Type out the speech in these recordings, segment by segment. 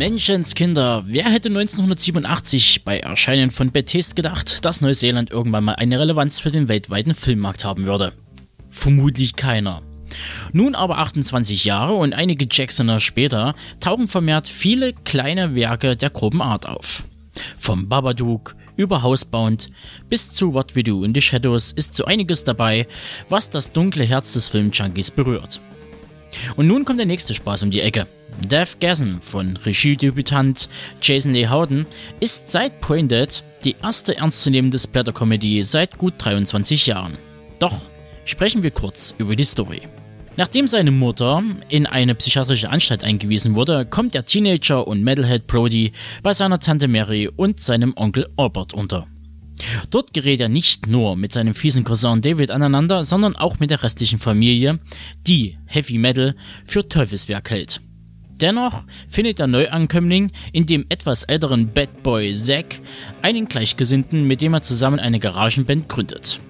Menschenskinder, wer hätte 1987 bei Erscheinen von Bethesda gedacht, dass Neuseeland irgendwann mal eine Relevanz für den weltweiten Filmmarkt haben würde? Vermutlich keiner. Nun aber 28 Jahre und einige Jacksoner später tauchen vermehrt viele kleine Werke der groben Art auf. Vom Babadook über Housebound bis zu What We Do in the Shadows ist so einiges dabei, was das dunkle Herz des Filmjunkies berührt. Und nun kommt der nächste Spaß um die Ecke. Deathgasm von Regiedebütant Jason Lee Howden ist seit Pointed die erste ernstzunehmende Splatter-Comedy seit gut 23 Jahren. Doch sprechen wir kurz über die Story. Nachdem seine Mutter in eine psychiatrische Anstalt eingewiesen wurde, kommt der Teenager und Metalhead Brody bei seiner Tante Mary und seinem Onkel Albert unter. Dort gerät er nicht nur mit seinem fiesen Cousin David aneinander, sondern auch mit der restlichen Familie, die Heavy Metal für Teufelswerk hält. Dennoch findet der Neuankömmling in dem etwas älteren Bad Boy Zack einen Gleichgesinnten, mit dem er zusammen eine Garagenband gründet.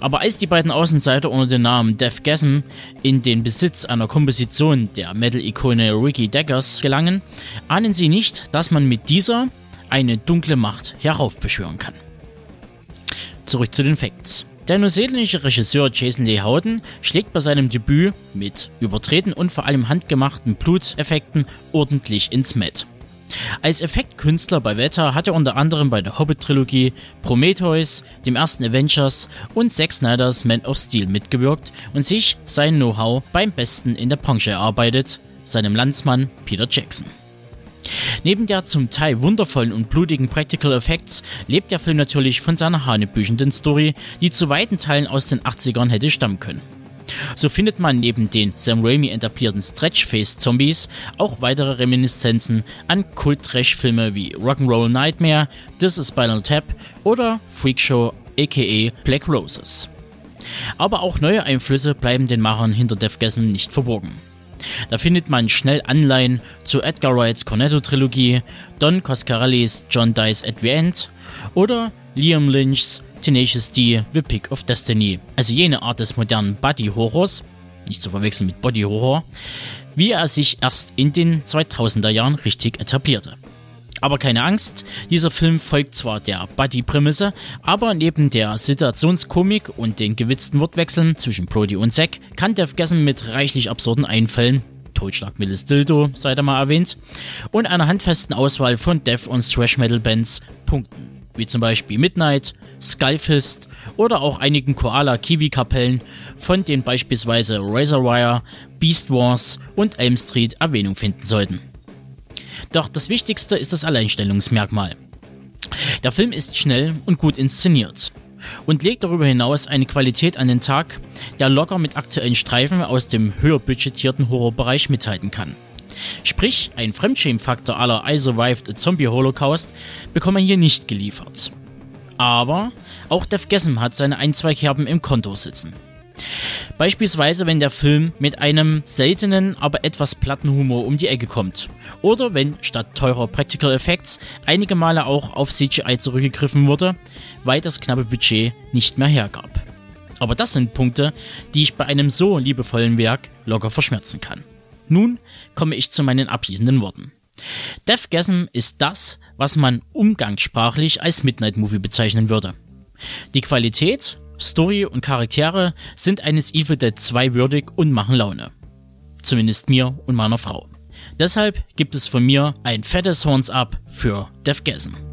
Aber als die beiden Außenseiter unter dem Namen Deathgasm in den Besitz einer Komposition der Metal-Ikone Ricky Daggers gelangen, ahnen sie nicht, dass man mit dieser eine dunkle Macht heraufbeschwören kann. Zurück zu den Facts. Der neuseeländische Regisseur Jason Lee Howden schlägt bei seinem Debüt mit übertreten und vor allem handgemachten Bluteffekten ordentlich ins Met. Als Effektkünstler bei Wetter hat er unter anderem bei der Hobbit-Trilogie, Prometheus, dem ersten Avengers und Zack Snyder's Man of Steel mitgewirkt und sich sein Know-how beim Besten in der Branche erarbeitet, seinem Landsmann Peter Jackson. Neben der zum Teil wundervollen und blutigen Practical Effects lebt der Film natürlich von seiner hanebüchenden Story, die zu weiten Teilen aus den 80ern hätte stammen können. So findet man neben den Sam Raimi etablierten Stretchface-Zombies auch weitere Reminiszenzen an Kult-Trash-Filme wie Rock'n'Roll Nightmare, This is Spinal Tap oder Freakshow aka Black Roses. Aber auch neue Einflüsse bleiben den Machern hinter Deathgasm nicht verborgen. Da findet man schnell Anleihen zu Edgar Wrights Cornetto-Trilogie, Don Coscarellis John Dice at the End oder Liam Lynchs Tenacious D The Pick of Destiny, also jene Art des modernen Body-Horrors, nicht zu verwechseln mit Body-Horror, wie er sich erst in den 2000er Jahren richtig etablierte. Aber keine Angst, dieser Film folgt zwar der Buddy-Prämisse, aber neben der Situationskomik und den gewitzten Wortwechseln zwischen Brody und Zack kann Deathgasm mit reichlich absurden Einfällen, Totschlag mittels Dildo, sei da mal erwähnt, und einer handfesten Auswahl von Death- und Thrash-Metal-Bands punkten. Wie zum Beispiel Midnight, Skullfist oder auch einigen Koala-Kiwi-Kapellen, von denen beispielsweise Razorwire, Beast Wars und Elm Street Erwähnung finden sollten. Doch das Wichtigste ist das Alleinstellungsmerkmal. Der Film ist schnell und gut inszeniert und legt darüber hinaus eine Qualität an den Tag, der locker mit aktuellen Streifen aus dem höher budgetierten Horrorbereich mithalten kann. Sprich, ein Fremdschämen-Faktor aller I Survived a Zombie Holocaust bekommt man hier nicht geliefert. Aber auch Deathgasm hat seine ein, zwei Kerben im Konto sitzen. Beispielsweise, wenn der Film mit einem seltenen, aber etwas platten Humor um die Ecke kommt. Oder wenn statt teurer Practical Effects einige Male auch auf CGI zurückgegriffen wurde, weil das knappe Budget nicht mehr hergab. Aber das sind Punkte, die ich bei einem so liebevollen Werk locker verschmerzen kann. Nun komme ich zu meinen abschließenden Worten. Deathgasm ist das, was man umgangssprachlich als Midnight Movie bezeichnen würde. Die Qualität Story und Charaktere sind eines Evil Dead 2 würdig und machen Laune. Zumindest mir und meiner Frau. Deshalb gibt es von mir ein fettes Horns Up für Deathgasm.